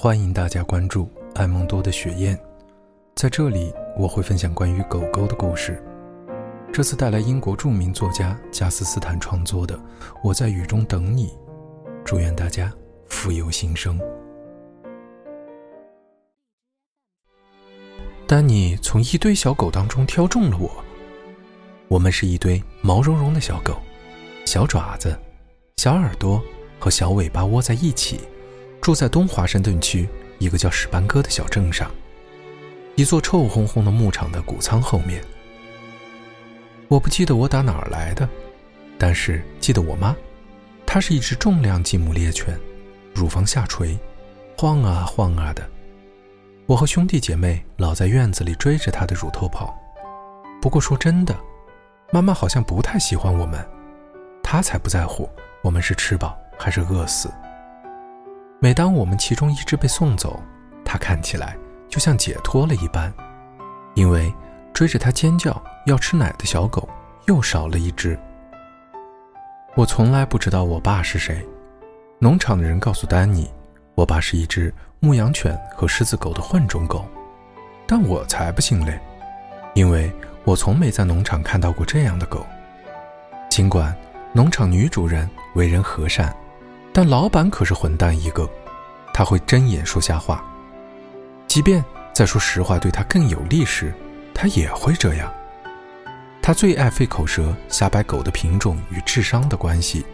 欢迎大家关注爱梦多的雪燕，在这里我会分享关于狗狗的故事。这次带来英国著名作家加斯斯坦创作的《我在雨中等你》，祝愿大家富有新生。丹尼从一堆小狗当中挑中了我，我们是一堆毛茸茸的小狗，小爪子、小耳朵和小尾巴窝在一起。住在东华盛顿区一个叫史班戈的小镇上，一座臭烘烘的牧场的谷仓后面。我不记得我打哪儿来的，但是记得我妈，她是一只重量级母猎犬，乳房下垂，晃啊晃啊的。我和兄弟姐妹老在院子里追着它的乳头跑。不过说真的，妈妈好像不太喜欢我们，她才不在乎我们是吃饱还是饿死。每当我们其中一只被送走，它看起来就像解脱了一般，因为追着它尖叫要吃奶的小狗又少了一只。我从来不知道我爸是谁，农场的人告诉丹尼，我爸是一只牧羊犬和狮子狗的混种狗，但我才不信嘞，因为我从没在农场看到过这样的狗。尽管农场女主人为人和善。但老板可是混蛋一个，他会睁眼说瞎话，即便在说实话对他更有利时，他也会这样。他最爱费口舌瞎掰狗的品种与智商的关系。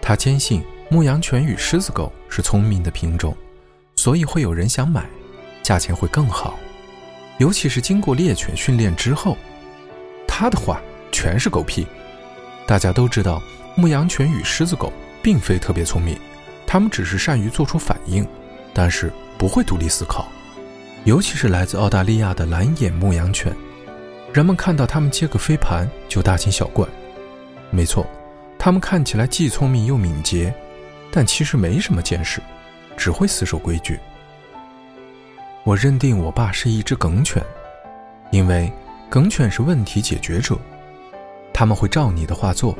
他坚信牧羊犬与狮子狗是聪明的品种，所以会有人想买，价钱会更好，尤其是经过猎犬训练之后。他的话全是狗屁。大家都知道牧羊犬与狮子狗。并非特别聪明，他们只是善于做出反应，但是不会独立思考。尤其是来自澳大利亚的蓝眼牧羊犬，人们看到它们接个飞盘就大惊小怪。没错，它们看起来既聪明又敏捷，但其实没什么见识，只会死守规矩。我认定我爸是一只梗犬，因为梗犬是问题解决者，他们会照你的话做。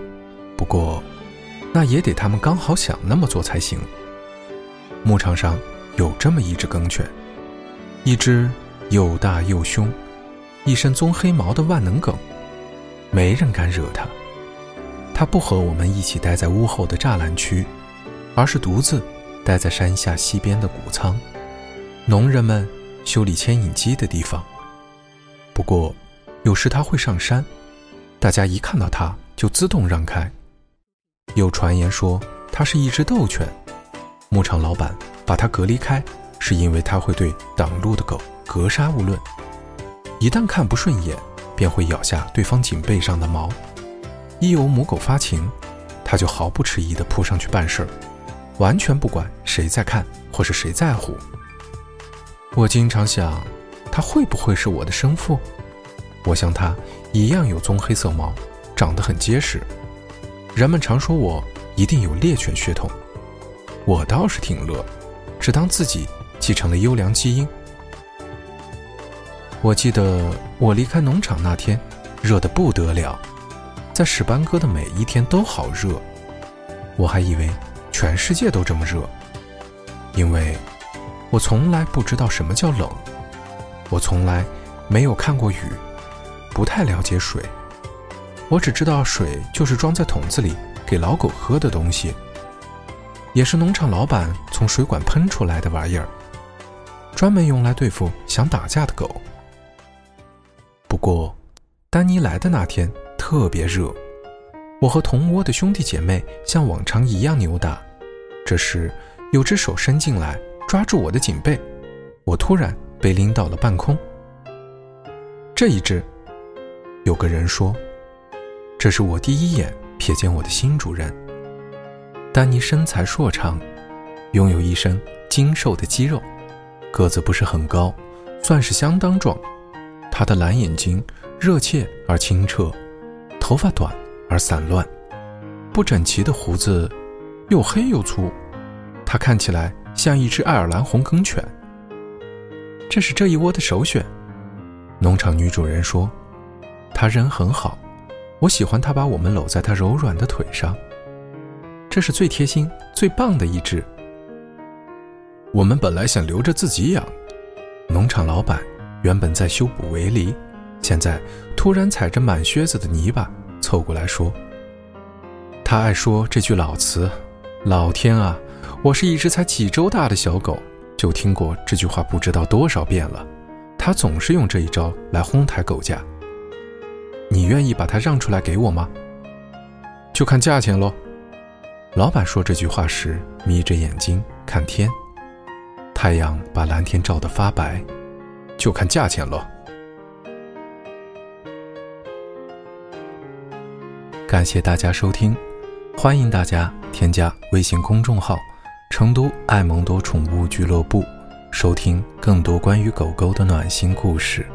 不过。那也得他们刚好想那么做才行。牧场上有这么一只梗犬，一只又大又凶、一身棕黑毛的万能梗，没人敢惹它。它不和我们一起待在屋后的栅栏区，而是独自待在山下西边的谷仓，农人们修理牵引机的地方。不过，有时它会上山，大家一看到它就自动让开。有传言说它是一只斗犬，牧场老板把它隔离开，是因为它会对挡路的狗格杀勿论，一旦看不顺眼，便会咬下对方颈背上的毛。一有母狗发情，它就毫不迟疑地扑上去办事儿，完全不管谁在看或是谁在乎。我经常想，它会不会是我的生父？我像它一样有棕黑色毛，长得很结实。人们常说我一定有猎犬血统，我倒是挺乐，只当自己继承了优良基因。我记得我离开农场那天，热得不得了，在史班戈的每一天都好热，我还以为全世界都这么热，因为我从来不知道什么叫冷，我从来没有看过雨，不太了解水。我只知道水就是装在桶子里给老狗喝的东西，也是农场老板从水管喷出来的玩意儿，专门用来对付想打架的狗。不过，丹尼来的那天特别热，我和同窝的兄弟姐妹像往常一样扭打。这时，有只手伸进来抓住我的颈背，我突然被拎到了半空。这一只，有个人说。这是我第一眼瞥见我的新主人。丹尼身材硕长，拥有一身精瘦的肌肉，个子不是很高，算是相当壮。他的蓝眼睛热切而清澈，头发短而散乱，不整齐的胡子又黑又粗。他看起来像一只爱尔兰红梗犬。这是这一窝的首选。农场女主人说：“他人很好。”我喜欢他把我们搂在他柔软的腿上，这是最贴心、最棒的一只。我们本来想留着自己养。农场老板原本在修补围篱，现在突然踩着满靴子的泥巴凑过来说：“他爱说这句老词，老天啊，我是一只才几周大的小狗，就听过这句话不知道多少遍了。他总是用这一招来哄抬狗价。你愿意把它让出来给我吗？就看价钱喽。”老板说这句话时，眯着眼睛看天，太阳把蓝天照得发白，就看价钱喽。感谢大家收听，欢迎大家添加微信公众号“成都爱蒙多宠物俱乐部”，收听更多关于狗狗的暖心故事。